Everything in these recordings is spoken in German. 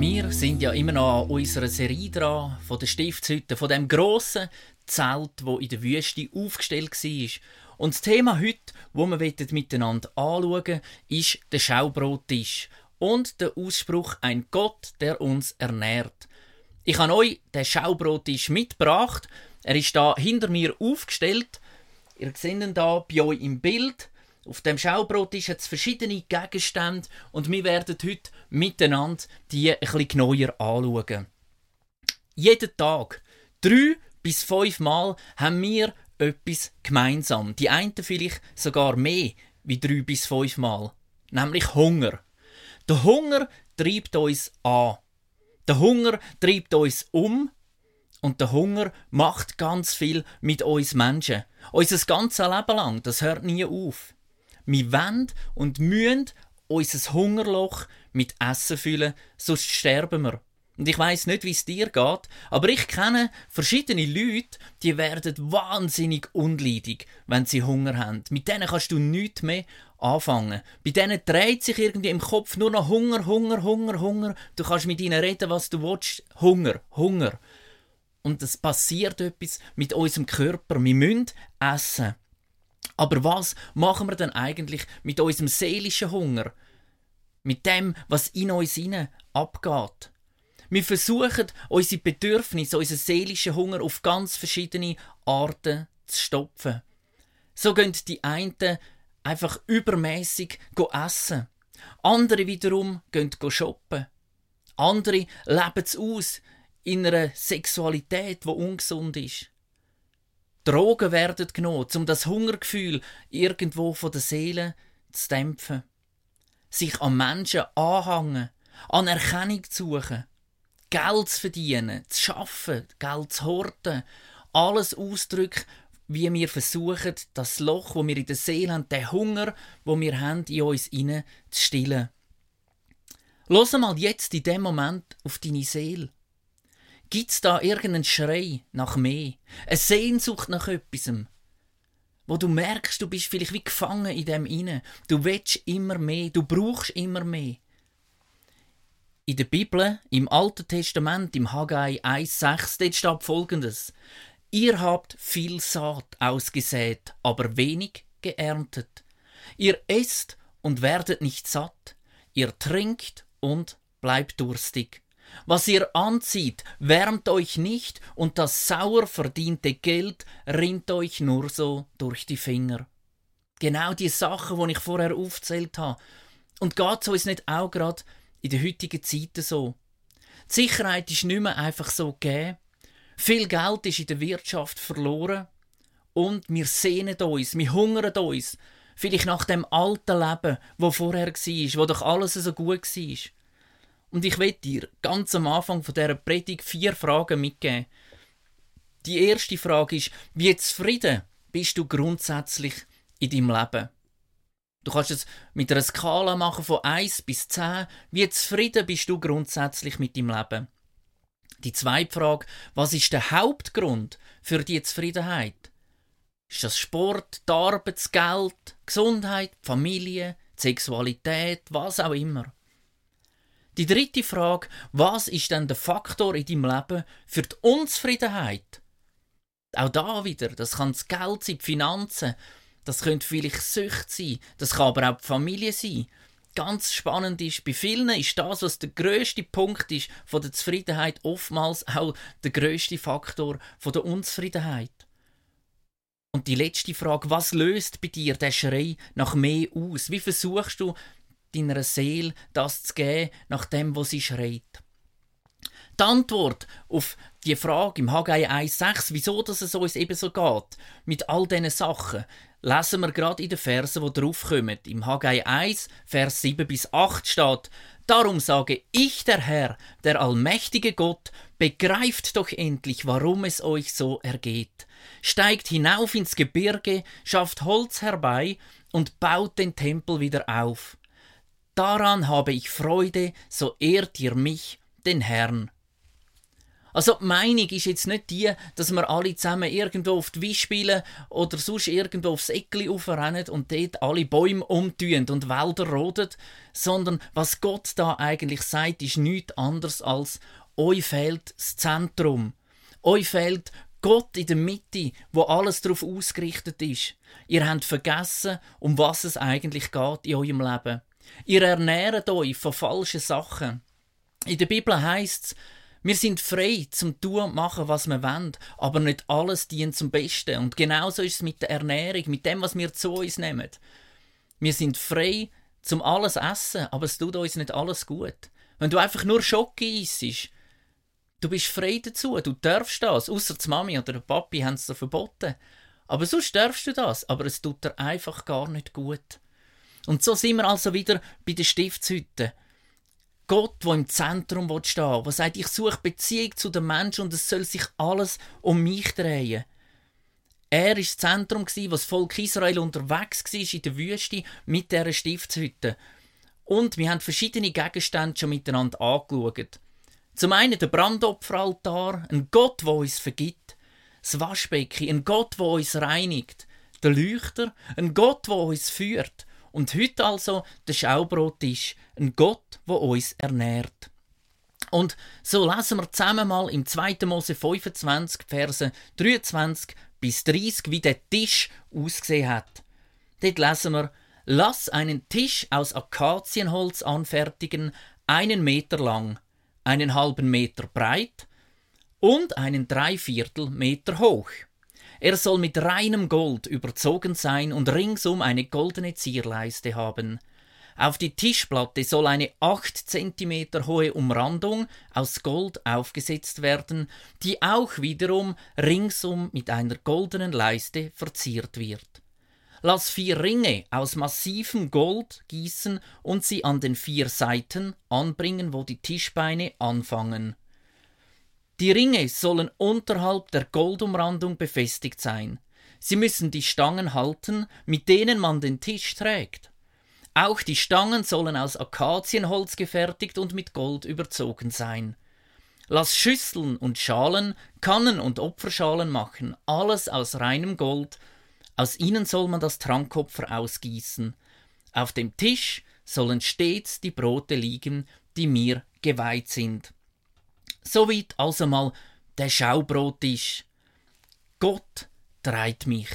Wir sind ja immer noch an unserer Serie dran, von der Stiftshütte, von dem grossen Zelt, wo in der Wüste aufgestellt war. Und das Thema heute, wo wir miteinander anschauen ist der Schaubrottisch und der Ausspruch «Ein Gott, der uns ernährt». Ich habe euch den Schaubrottisch mitgebracht. Er ist da hinter mir aufgestellt. Ihr seht ihn da bei euch im Bild. Auf dem Schaubrottisch hat es verschiedene Gegenstände und wir werden heute miteinander die bisschen genauer anschauen. Jeden Tag, drei bis fünf Mal, haben wir etwas gemeinsam. Die einen vielleicht sogar mehr wie drei bis fünf Mal. Nämlich Hunger. Der Hunger treibt uns an. Der Hunger treibt uns um. Und der Hunger macht ganz viel mit uns Menschen. Unser ganzes Leben lang. Das hört nie auf. Wir wollen und müssen unser Hungerloch mit Essen füllen, sonst sterben wir. Und ich weiß nicht, wie es dir geht, aber ich kenne verschiedene Leute, die werden wahnsinnig unleidig, wenn sie Hunger haben. Mit denen kannst du nichts mehr anfangen. Bei denen dreht sich irgendwie im Kopf nur noch Hunger, Hunger, Hunger, Hunger. Du kannst mit ihnen reden, was du willst. Hunger, Hunger. Und es passiert etwas mit unserem Körper. Wir müssen essen. Aber was machen wir denn eigentlich mit unserem seelischen Hunger? Mit dem, was in uns hinein abgeht? Wir versuchen, unsere Bedürfnisse, unseren seelischen Hunger auf ganz verschiedene Arten zu stopfen. So gehen die einen einfach übermäßig essen. Andere wiederum gehen shoppen. Andere leben es aus in einer Sexualität, die ungesund ist. Drogen werden genommen, um das Hungergefühl irgendwo von der Seele zu dämpfen. Sich an Menschen anhängen, an Erkennung zu suchen, Geld zu verdienen, zu schaffen, Geld zu horten, alles Ausdrücke, wie wir versuchen, das Loch, wo wir in der Seele haben, den Hunger, wo wir haben, in uns hinein zu stillen. Los mal jetzt in dem Moment auf deine Seele. Gibt's da irgendeinen Schrei nach mehr? Eine Sehnsucht nach etwas? Wo du merkst, du bist vielleicht wie gefangen in dem inne. Du willst immer mehr, du brauchst immer mehr. In der Bibel, im Alten Testament, im Haggai 1,6, dort steht folgendes. Ihr habt viel Saat ausgesät, aber wenig geerntet. Ihr esst und werdet nicht satt. Ihr trinkt und bleibt durstig. Was ihr anzieht, wärmt euch nicht, und das sauer verdiente Geld rinnt euch nur so durch die Finger. Genau die Sachen, die ich vorher aufzählt habe. Und geht es uns nicht auch gerade in der heutigen Zeit so? Die Sicherheit ist nicht mehr einfach so gegeben. Viel Geld ist in der Wirtschaft verloren. Und wir sehnen uns, wir hungern uns. Vielleicht nach dem alten Leben, wo vorher war, wo doch alles so gut war. Und ich will dir ganz am Anfang von dieser Predigt vier Fragen mitgeben. Die erste Frage ist, wie zufrieden bist du grundsätzlich in deinem Leben? Du kannst es mit einer Skala machen von 1 bis 10. Wie zufrieden bist du grundsätzlich mit deinem Leben? Die zweite Frage, was ist der Hauptgrund für die Zufriedenheit? Ist das Sport, die Arbeit, das Geld, Gesundheit, Familie, Sexualität, was auch immer? Die dritte Frage, was ist denn der Faktor in deinem Leben für die Unzufriedenheit? Auch da wieder, das kann das Geld sein, die Finanzen, das könnte vielleicht Sucht sein, das kann aber auch die Familie sein. Ganz spannend ist, bei vielen ist das, was der größte Punkt ist von der Zufriedenheit, oftmals auch der größte Faktor von der Unzufriedenheit. Und die letzte Frage, was löst bei dir der Schrei nach mehr aus? Wie versuchst du deiner Seele das zu geben, nach dem, wo sie schreit. Die Antwort auf die Frage im Haggai 1,6, wieso dass es uns eben so geht, mit all diesen Sachen, lesen wir gerade in den Versen, die draufkommen. Im Haggai 1, Vers 7 bis 8 steht, Darum sage ich, der Herr, der allmächtige Gott, begreift doch endlich, warum es euch so ergeht. Steigt hinauf ins Gebirge, schafft Holz herbei und baut den Tempel wieder auf. Daran habe ich Freude, so ehrt ihr mich, den Herrn. Also die Meinung ist jetzt nicht die, dass wir alle zusammen irgendwo auf die Wies spielen oder sonst irgendwo aufs Eckli aufrennen und dort alle Bäume umtun und Wälder roden, sondern was Gott da eigentlich sagt, ist nichts anderes als euch fehlt das Zentrum. Euch fehlt Gott in der Mitte, wo alles darauf ausgerichtet ist. Ihr habt vergessen, um was es eigentlich geht in eurem Leben. Ihr ernährt euch von falschen Sachen. In der Bibel heißt es, wir sind frei zum tun und machen, was wir wollen, aber nicht alles dient zum Besten. Und genauso ist es mit der Ernährung, mit dem, was wir zu uns nehmen. Wir sind frei zum alles essen, aber es tut uns nicht alles gut. Wenn du einfach nur Schocke isst, du bist frei dazu, du darfst das, außer die Mami oder der Papi haben es dir verboten. Aber sonst darfst du das, aber es tut dir einfach gar nicht gut. Und so sind wir also wieder bei der Stiftshütte. Gott, wo im Zentrum stehen der sagt, ich suche Beziehung zu den Menschen und es soll sich alles um mich drehen. Er war das Zentrum, wo das Volk Israel unterwegs war in der Wüste mit dieser Stiftshütte. Und wir haben verschiedene Gegenstände schon miteinander angeschaut. Zum einen der Brandopferaltar, ein Gott, der uns vergibt. Das Waschbecken, ein Gott, der uns reinigt. Der Leuchter, ein Gott, der uns führt. Und heute also der Schaubrottisch, ein Gott, wo uns ernährt. Und so lesen wir zusammen mal im 2. Mose 25, Verse 23 bis 30, wie der Tisch ausgesehen hat. Dort lesen wir, Lass einen Tisch aus Akazienholz anfertigen, einen Meter lang, einen halben Meter breit und einen Dreiviertel Meter hoch. Er soll mit reinem Gold überzogen sein und ringsum eine goldene Zierleiste haben. Auf die Tischplatte soll eine acht Zentimeter hohe Umrandung aus Gold aufgesetzt werden, die auch wiederum ringsum mit einer goldenen Leiste verziert wird. Lass vier Ringe aus massivem Gold gießen und sie an den vier Seiten anbringen, wo die Tischbeine anfangen. Die Ringe sollen unterhalb der Goldumrandung befestigt sein. Sie müssen die Stangen halten, mit denen man den Tisch trägt. Auch die Stangen sollen aus Akazienholz gefertigt und mit Gold überzogen sein. Lass Schüsseln und Schalen, Kannen und Opferschalen machen, alles aus reinem Gold. Aus ihnen soll man das Trankopfer ausgießen. Auf dem Tisch sollen stets die Brote liegen, die mir geweiht sind. Soweit also mal der Schaubrottisch. Gott treibt mich.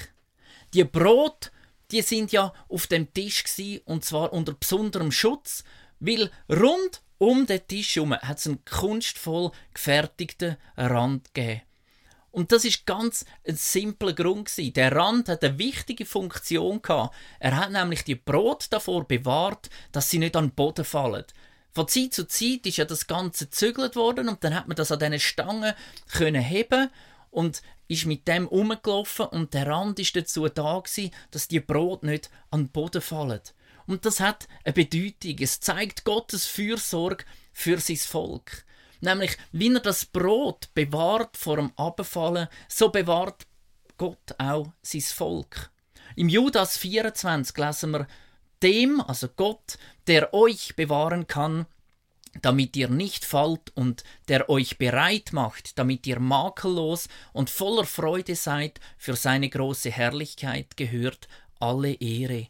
Die Brot, die sind ja auf dem Tisch gsi und zwar unter besonderem Schutz, weil rund um den Tisch herum hat es einen kunstvoll gefertigten Rand gegeben. Und das ist ganz ein simpler Grund gewesen. Der Rand hat eine wichtige Funktion gehabt. Er hat nämlich die Brot davor bewahrt, dass sie nicht an den Boden fallen. Von Zeit zu Zeit ist ja das Ganze gezügelt worden und dann hat man das an diesen Stangen können heben und ist mit dem umgelaufen und der Rand ist dazu da gewesen, dass die Brot nicht an den Boden fallen. Und das hat eine Bedeutung. Es zeigt Gottes Fürsorge für sein Volk. Nämlich, wie er das Brot bewahrt vor dem Abfallen, so bewahrt Gott auch sein Volk. Im Judas 24 lesen wir, dem, also Gott, der euch bewahren kann, damit ihr nicht fallt und der euch bereit macht, damit ihr makellos und voller Freude seid, für seine große Herrlichkeit gehört alle Ehre.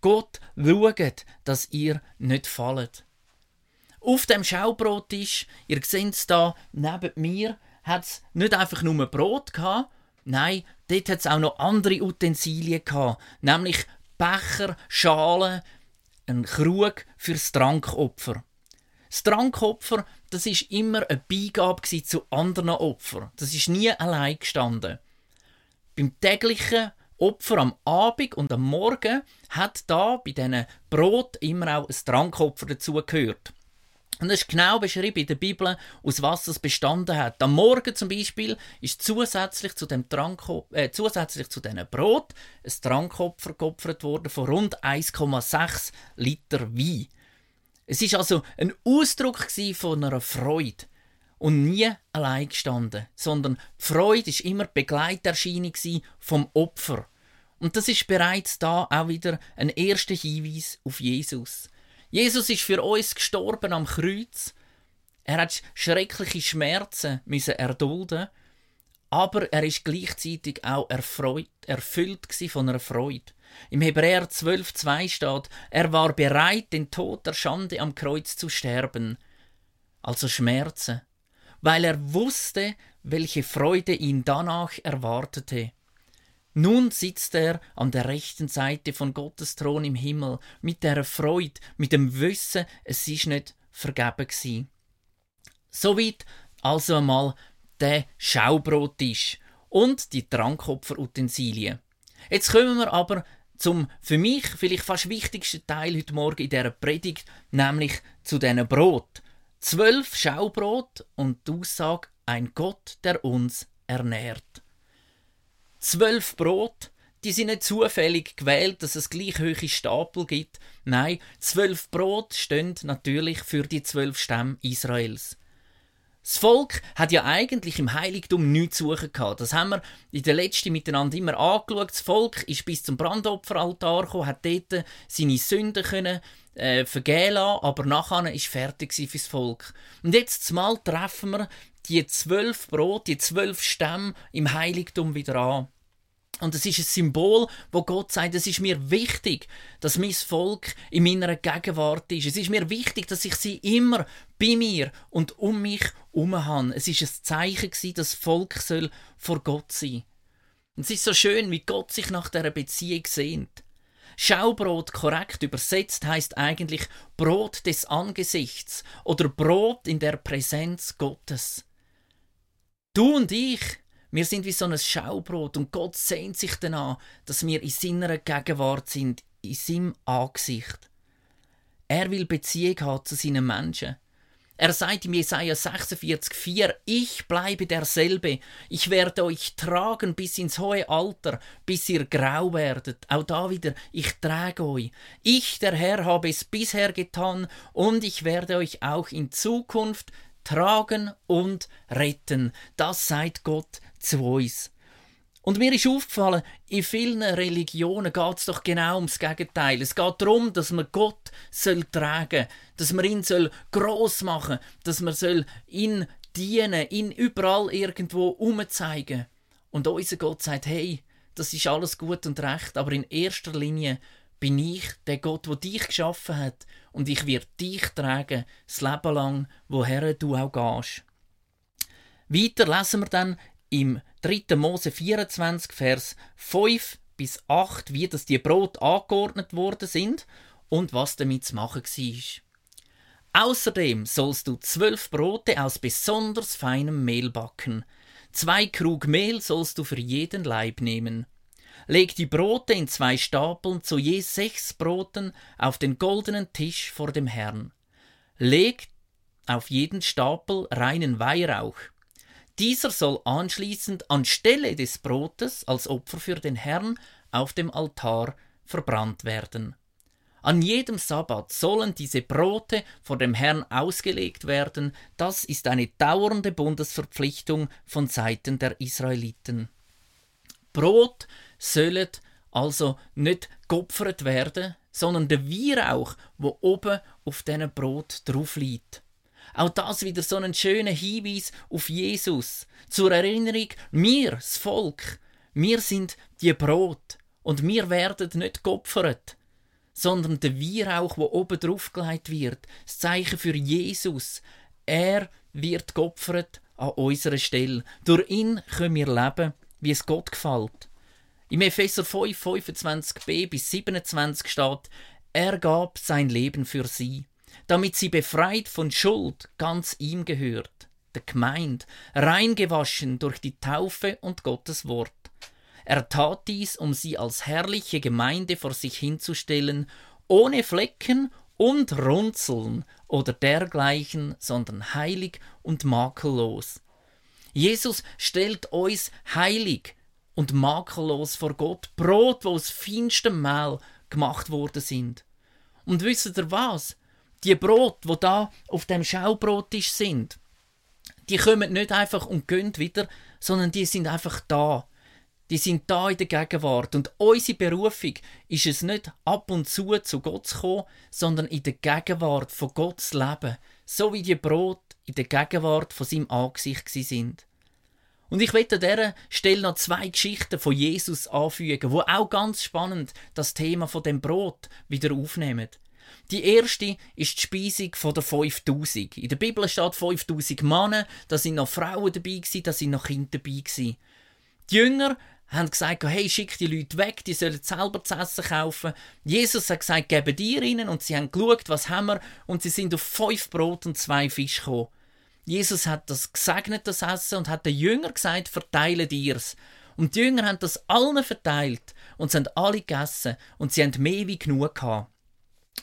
Gott schaut, dass ihr nicht fallet. Auf dem Schaubrottisch, ihr seht es da neben mir, hat es nicht einfach nur Brot gehabt, nein, dort hat es auch noch andere Utensilien gehabt, nämlich Becher, Schalen, ein Krug fürs Trankopfer. Das Trankopfer, das ist immer eine Beigabe zu anderen Opfern. Das ist nie allein gestanden. Beim täglichen Opfer am Abend und am Morgen hat da bei diesen Brot immer auch ein Trankopfer dazugehört. Und es ist genau beschrieben in der Bibel, aus was es bestanden hat. Am Morgen zum Beispiel ist zusätzlich zu dem Trank, äh, zusätzlich zu diesem Brot ein Trankopfer geopfert worden von rund 1,6 Liter Wein. Es ist also ein Ausdruck von einer Freude und nie allein gestanden, sondern die Freude ist immer Begleiterscheinung vom Opfer. Und das ist bereits da auch wieder ein erster Hinweis auf Jesus. Jesus ist für uns gestorben am Kreuz. Er hat schreckliche Schmerzen müssen erdulden, aber er ist gleichzeitig auch erfreut, erfüllt von einer Freude. Im Hebräer 12,2 steht, er war bereit, den Tod der Schande am Kreuz zu sterben, also Schmerzen, weil er wusste, welche Freude ihn danach erwartete. Nun sitzt er an der rechten Seite von Gottes Thron im Himmel, mit der Freude, mit dem Wissen, es ist nicht vergeben gsi. Soweit also einmal der Schaubrottisch und die Trankopferutensilien. Jetzt kommen wir aber zum für mich vielleicht fast wichtigsten Teil heute Morgen in dieser Predigt, nämlich zu diesen Brot. Zwölf Schaubrot und die Aussage, ein Gott, der uns ernährt. Zwölf Brot, die sind nicht zufällig gewählt, dass es gleich hohe Stapel gibt. Nein, zwölf Brot stehen natürlich für die zwölf Stämme Israels. Das Volk hat ja eigentlich im Heiligtum nichts zu suchen gehabt. Das haben wir in der letzten miteinander immer angeschaut. Das Volk ist bis zum Brandopferaltar gekommen, hat dort seine Sünden können, äh, vergehen lassen, aber nachher ist fertig fürs Volk. Und jetzt mal treffen wir die zwölf Brot, die zwölf Stämme im Heiligtum wieder an. Und es ist ein Symbol, wo Gott sagt, es ist mir wichtig, dass mein Volk in meiner Gegenwart ist. Es ist mir wichtig, dass ich sie immer bei mir und um mich herum habe. Es ist ein Zeichen gewesen, das Volk soll vor Gott sein. Und es ist so schön, wie Gott sich nach dieser Beziehung sehnt. Schaubrot korrekt übersetzt heißt eigentlich Brot des Angesichts oder Brot in der Präsenz Gottes. Du und ich, wir sind wie so ein Schaubrot und Gott sehnt sich danach, dass wir in seiner Gegenwart sind, in seinem Angesicht. Er will Beziehung haben zu seinen Menschen. Er sagt im Jesaja 46,4: Ich bleibe derselbe, ich werde euch tragen bis ins hohe Alter, bis ihr grau werdet. Auch da wieder, ich trage euch. Ich, der Herr, habe es bisher getan und ich werde euch auch in Zukunft tragen und retten. Das sagt Gott zu uns. Und mir ist aufgefallen, in vielen Religionen geht es doch genau ums Gegenteil. Es geht darum, dass man Gott soll tragen dass man ihn soll gross machen dass man soll ihn dienen, ihn überall irgendwo umzeigen. Und unser Gott sagt, hey, das ist alles gut und recht, aber in erster Linie bin ich der Gott, der dich geschaffen hat und ich werde dich tragen, das Leben lang, woher du auch gehst. Weiter lesen wir dann im 3. Mose 24, Vers 5 bis 8, wie das die Brot angeordnet worden sind und was damit zu machen war. Außerdem sollst du zwölf Brote aus besonders feinem Mehl backen. Zwei Krug Mehl sollst du für jeden Leib nehmen. Leg die Brote in zwei Stapeln zu je sechs Broten auf den goldenen Tisch vor dem Herrn. Leg auf jeden Stapel reinen Weihrauch. Dieser soll anschließend anstelle des Brotes als Opfer für den Herrn auf dem Altar verbrannt werden. An jedem Sabbat sollen diese Brote vor dem Herrn ausgelegt werden, das ist eine dauernde Bundesverpflichtung von Seiten der Israeliten. Brot sollen also nicht geopfert werden, sondern der Weihrauch, wo oben auf diesem Brot drauf liegt. Auch das wieder so ein schöner Hinweis auf Jesus. Zur Erinnerung, wir, das Volk, wir sind die Brot und wir werden nicht geopfert, sondern der Weihrauch, wo oben drauf gelegt wird, das Zeichen für Jesus. Er wird geopfert an unserer Stelle. Durch ihn können wir leben, wie es Gott gefällt. Im Epheser 5, 25b bis 27 steht, er gab sein Leben für sie damit sie befreit von Schuld ganz ihm gehört, der Gemeinde, reingewaschen durch die Taufe und Gottes Wort. Er tat dies, um sie als herrliche Gemeinde vor sich hinzustellen, ohne Flecken und Runzeln oder dergleichen, sondern heilig und makellos. Jesus stellt uns heilig und makellos vor Gott, Brot, wo aus feinstem Mehl gemacht worden sind. Und wisst ihr was? die Brot, wo da auf dem Schaubrottisch sind, die kommen nicht einfach und gehen wieder, sondern die sind einfach da. Die sind da in der Gegenwart. Und unsere Berufung ist es nicht ab und zu zu Gott zu kommen, sondern in der Gegenwart von Gott zu leben. So wie die Brot in der Gegenwart von seinem Angesicht sind. Und ich werde an dieser Stelle noch zwei Geschichten von Jesus anfügen, wo auch ganz spannend das Thema von dem Brot wieder aufnehmen. Die erste ist die Speisung der 5000. In der Bibel steht 5000 Männer, da sind noch Frauen dabei da sind noch Kinder dabei. Die Jünger haben gesagt, hey, schick die Leute weg, die sollen selber zu essen kaufen. Jesus hat gesagt, geben dir ihnen und sie haben geschaut, was haben wir und sie sind auf fünf Brot und zwei Fisch gekommen. Jesus hat das gesegnet, das Essen, und hat den Jüngern gesagt, verteile dir's. Und die Jünger haben das allen verteilt und haben alle gegessen und sie haben mehr wie genug gehabt.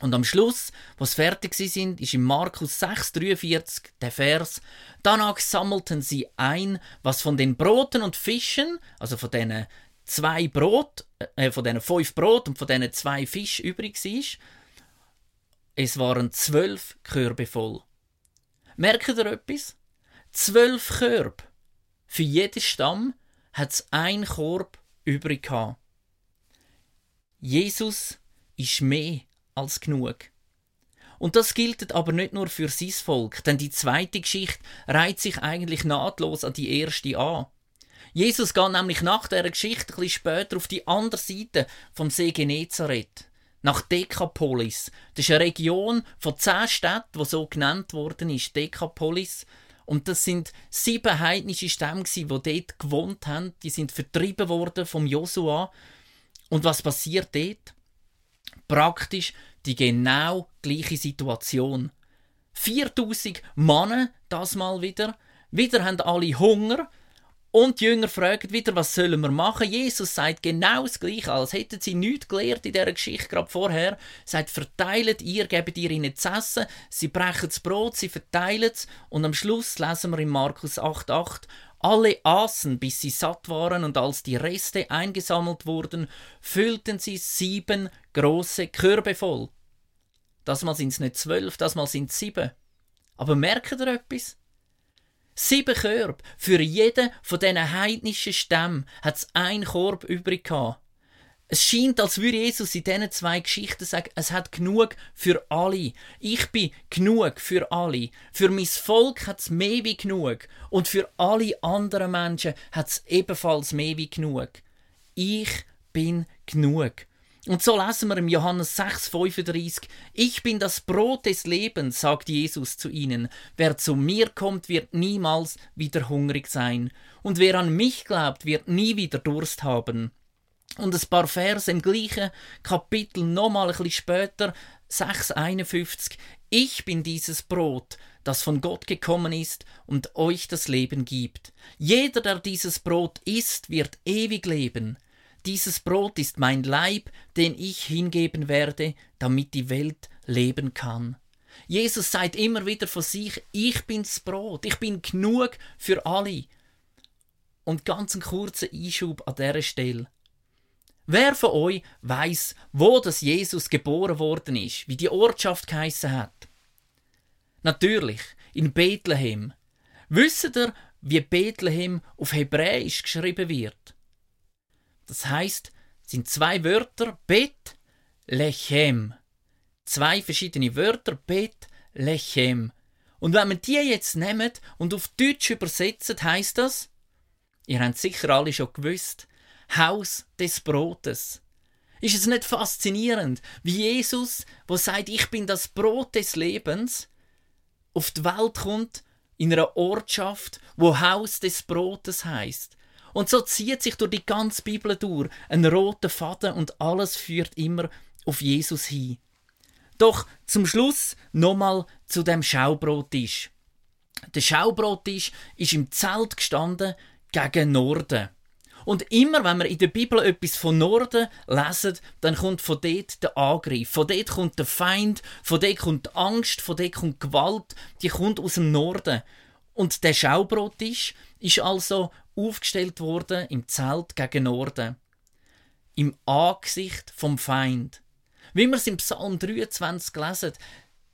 Und am Schluss, was fertig sie sind, ist in Markus 6,43 der Vers. Danach sammelten sie ein, was von den Broten und Fischen, also von denen zwei Brot, äh, von denen fünf Brot und von denen zwei Fisch übrig war. Es waren zwölf Körbe voll. Merkt ihr etwas? Zwölf Körbe. Für jeden Stamm hat es ein Korb übrig gehabt. Jesus ist mehr als genug. Und das gilt aber nicht nur für sein Volk, denn die zweite Geschichte reiht sich eigentlich nahtlos an die erste an. Jesus geht nämlich nach der Geschichte ein bisschen später auf die andere Seite vom See Genezareth, nach Dekapolis. Das ist eine Region von zehn Städten, die so genannt worden ist, Dekapolis. Und das sind sieben heidnische Stämme, die dort gewohnt haben. Die sind vertrieben worden vom Josua. Und was passiert dort? praktisch die genau gleiche Situation. 4000 Männer, das mal wieder. Wieder haben alle Hunger. Und die Jünger fragen wieder, was sollen wir machen? Jesus sagt genau das Gleiche, als hätten sie nichts gelernt in dieser Geschichte gerade vorher. Er sagt, verteilt ihr, gebt ihr ihnen zu essen. Sie brechen das Brot, sie verteilen es. Und am Schluss lesen wir in Markus 8,8, alle aßen, bis sie satt waren, und als die Reste eingesammelt wurden, füllten sie sieben große Körbe voll. Das mal sind es nicht zwölf, das mal sind es sieben. Aber merkt ihr etwas? Sieben Körbe. Für jeden von diesen heidnischen Stämmen hat es ein Korb übrig gehabt. Es scheint, als würde Jesus in diesen zwei Geschichten sagen, es hat genug für alle. Ich bin genug für alle. Für mein Volk hat es mehr wie genug. Und für alle anderen Menschen hat es ebenfalls mehr wie genug. Ich bin genug. Und so lesen wir im Johannes 6,35: Ich bin das Brot des Lebens, sagt Jesus zu ihnen. Wer zu mir kommt, wird niemals wieder hungrig sein. Und wer an mich glaubt, wird nie wieder Durst haben. Und ein paar Verse im gleichen Kapitel, nochmal ein bisschen später, 6,51. Ich bin dieses Brot, das von Gott gekommen ist und euch das Leben gibt. Jeder, der dieses Brot isst, wird ewig leben. Dieses Brot ist mein Leib, den ich hingeben werde, damit die Welt leben kann. Jesus sagt immer wieder von sich, ich bin's Brot, ich bin genug für alle. Und ganz ein kurzer Einschub an dieser Stelle. Wer von euch weiß, wo das Jesus geboren worden ist, wie die Ortschaft geheißen hat? Natürlich, in Bethlehem. Wisst ihr, wie Bethlehem auf Hebräisch geschrieben wird? Das heißt, sind zwei Wörter Bet Lechem. Zwei verschiedene Wörter Bet Lechem. Und wenn man die jetzt nimmt und auf Deutsch übersetzt, heißt das, ihr habt sicher alle schon gewusst, Haus des Brotes. Ist es nicht faszinierend, wie Jesus, wo sagt, ich bin das Brot des Lebens, auf die Welt kommt in einer Ortschaft, wo Haus des Brotes heißt. Und so zieht sich durch die ganze Bibel durch ein roter Faden und alles führt immer auf Jesus hin. Doch zum Schluss nochmal zu dem Schaubrottisch. Der Schaubrottisch ist im Zelt gestanden gegen Norden. Und immer, wenn wir in der Bibel etwas von Norden lesen, dann kommt von dort der Angriff, von dort kommt der Feind, von dort kommt die Angst, von dort kommt Gewalt, die kommt aus dem Norden. Und der Schaubrottisch ist also aufgestellt worden im Zelt gegen Norden. Im Angesicht vom Feind. Wie wir es im Psalm 23 lesen,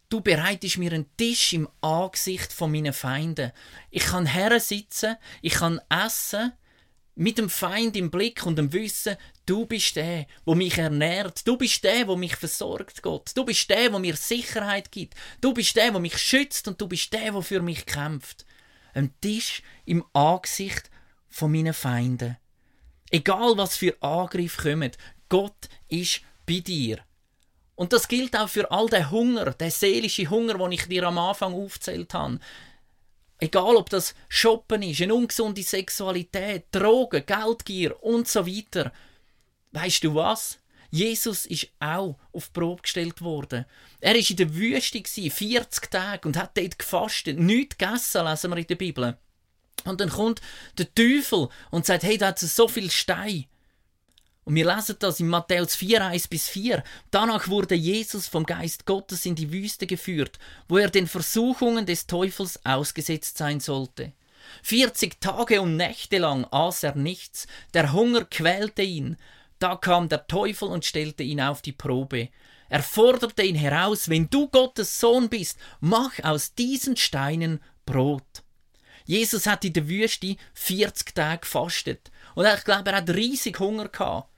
du bereitest mir einen Tisch im Angesicht von meinen Feinden. Ich kann sitzen, ich kann essen, Mit dem Feind im Blick und dem Wissen, du bist der, wo mich ernährt. Du bist der, wo mich versorgt, Gott. Du bist der, wo mir Sicherheit gibt. Du bist der, wo mich schützt und du bist der, wo für mich kämpft. Ein Tisch im Angesicht von meinen Feinden. Egal was für Angriff kommen, Gott ist bei dir. Und das gilt auch für all den Hunger, den seelischen Hunger, den ich dir am Anfang aufzählt habe. Egal, ob das Shoppen ist, eine ungesunde Sexualität, Drogen, Geldgier und so weiter. Weißt du was? Jesus ist auch auf Probe gestellt worden. Er war in der Wüste 40 Tage und hat dort gefastet, nichts gegessen, lesen wir in der Bibel. Und dann kommt der Teufel und sagt, hey, da hat es so viel Stein. Und wir lesen das in Matthäus 4, 1 bis 4. Danach wurde Jesus vom Geist Gottes in die Wüste geführt, wo er den Versuchungen des Teufels ausgesetzt sein sollte. 40 Tage und Nächte lang aß er nichts, der Hunger quälte ihn. Da kam der Teufel und stellte ihn auf die Probe. Er forderte ihn heraus, wenn du Gottes Sohn bist, mach aus diesen Steinen Brot. Jesus hat in der Wüste 40 Tage gefastet. Und ich glaube, er hat riesig Hunger gehabt.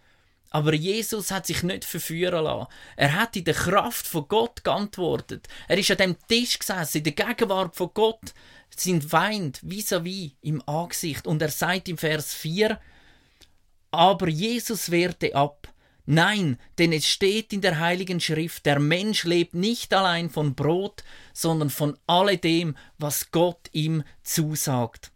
Aber Jesus hat sich nicht verführen lassen. Er hat in der Kraft von Gott geantwortet. Er ist an dem Tisch gesessen, in der Gegenwart von Gott, sein Feind vis-à-vis -vis im Angesicht. Und er sagt im Vers 4, aber Jesus wehrte ab. Nein, denn es steht in der Heiligen Schrift, der Mensch lebt nicht allein von Brot, sondern von alledem, was Gott ihm zusagt.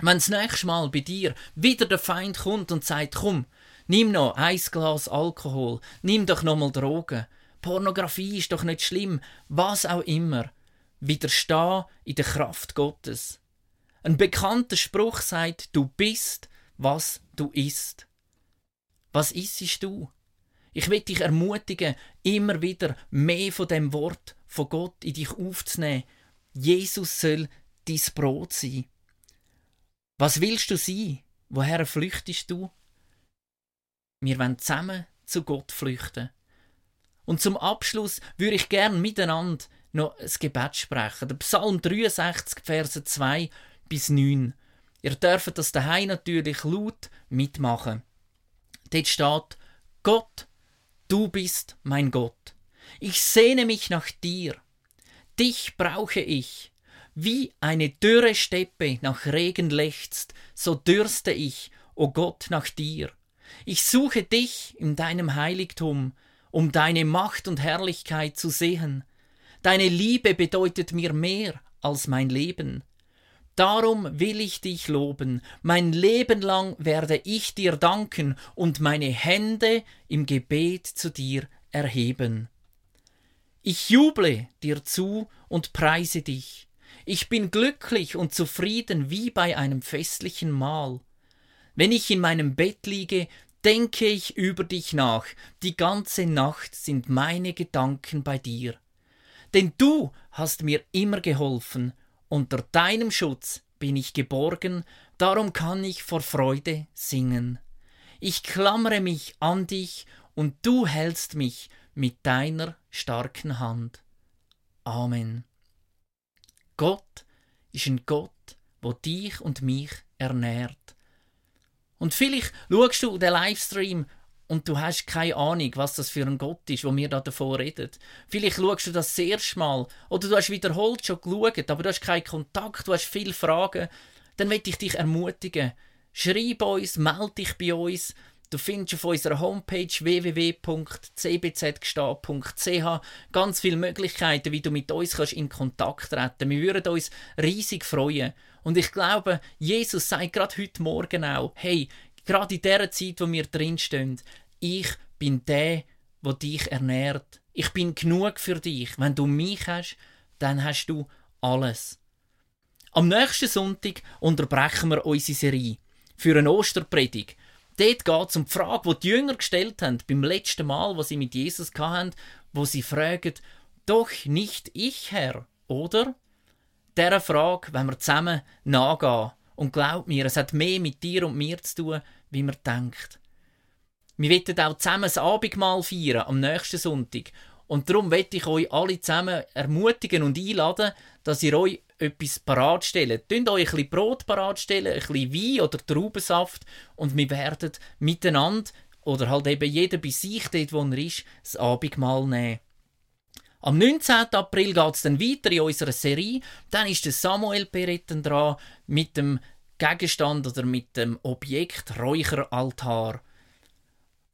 Wenn das nächste Mal bei dir wieder der Feind kommt und sagt, komm, nimm noch ein Glas Alkohol, nimm doch nochmal Drogen, Pornografie ist doch nicht schlimm, was auch immer, widersteh in der Kraft Gottes. Ein bekannter Spruch sagt, du bist, was du isst. Was isst du? Ich will dich ermutigen, immer wieder mehr von dem Wort von Gott in dich aufzunehmen. Jesus soll dein Brot sein. Was willst du sein? Woher flüchtest du? Wir wollen zusammen zu Gott flüchten. Und zum Abschluss würde ich gern miteinander noch ein Gebet sprechen. Der Psalm 63, Verse 2 bis 9. Ihr dürft das daheim natürlich laut mitmachen. Dort steht, Gott, du bist mein Gott. Ich sehne mich nach dir. Dich brauche ich. Wie eine dürre Steppe nach Regen lechzt, so dürste ich, o oh Gott, nach dir. Ich suche dich in deinem Heiligtum, um deine Macht und Herrlichkeit zu sehen. Deine Liebe bedeutet mir mehr als mein Leben. Darum will ich dich loben, mein Leben lang werde ich dir danken und meine Hände im Gebet zu dir erheben. Ich juble dir zu und preise dich. Ich bin glücklich und zufrieden wie bei einem festlichen Mahl. Wenn ich in meinem Bett liege, denke ich über dich nach, die ganze Nacht sind meine Gedanken bei dir. Denn du hast mir immer geholfen unter deinem Schutz bin ich geborgen, darum kann ich vor Freude singen. Ich klammere mich an dich und du hältst mich mit deiner starken Hand. Amen. Gott ist ein Gott, wo dich und mich ernährt. Und vielleicht schaust du den Livestream und du hast keine Ahnung, was das für ein Gott ist, wo wir da davor reden. Vielleicht schaust du das das erste Mal oder du hast wiederholt schon geschaut, aber du hast keinen Kontakt, du hast viele Fragen. Dann möchte ich dich ermutigen. Schreib uns, melde dich bei uns. Du findest auf unserer Homepage www.cbzgestad.ch ganz viele Möglichkeiten, wie du mit uns kannst in Kontakt treten. Wir würden uns riesig freuen. Und ich glaube, Jesus sagt gerade heute Morgen auch, hey, Gerade in der Zeit, wo wir drinstehen, ich bin der, wo dich ernährt. Ich bin genug für dich. Wenn du mich hast, dann hast du alles. Am nächsten Sonntag unterbrechen wir unsere Serie für eine Osterpredigt. Dort geht es um die Frage, die die Jünger gestellt haben, beim letzten Mal, wo sie mit Jesus hatten, wo sie fragen, doch nicht ich, Herr, oder? Dieser Frage, wenn wir zusammen nachgehen. Und glaub mir, es hat mehr mit dir und mir zu tun, wie man denkt. Wir wollen auch zusammen das Abendmahl feiern am nächsten Sonntag. Und darum möchte ich euch alle zusammen ermutigen und einladen, dass ihr euch etwas parat stellen. Tünt euch ein bisschen Brot parat stellen, ein bisschen Wein oder Traubensaft und wir werden miteinander oder halt eben jeder bei sich dort, wo er ist, das Abendmahl nehmen. Am 19. April geht es dann weiter in unserer Serie. Dann ist der Samuel Peretten dran mit dem Gegenstand oder mit dem Objekt Räucheraltar.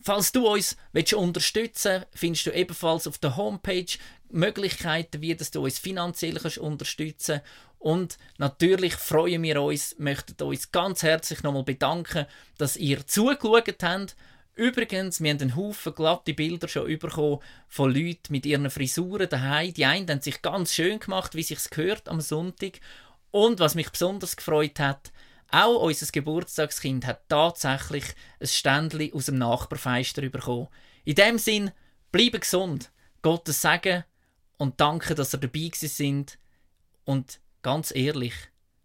Falls du uns willst unterstützen findest du ebenfalls auf der Homepage Möglichkeiten, wie du uns finanziell kannst unterstützen Und natürlich freuen wir uns, möchten uns ganz herzlich nochmal bedanken, dass ihr zugeschaut habt. Übrigens, wir haben einen Haufen glatte Bilder schon bekommen von Leuten mit ihren Frisuren daheim. Die einen haben sich ganz schön gemacht, wie sich's gehört am Sonntag. Und was mich besonders gefreut hat, auch unser Geburtstagskind hat tatsächlich ein Ständchen aus dem Nachbarfeister bekommen. In dem Sinn, bleibe gesund, Gottes Segen und danke, dass ihr dabei sind. Und ganz ehrlich,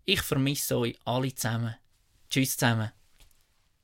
ich vermisse euch alle zusammen. Tschüss zusammen.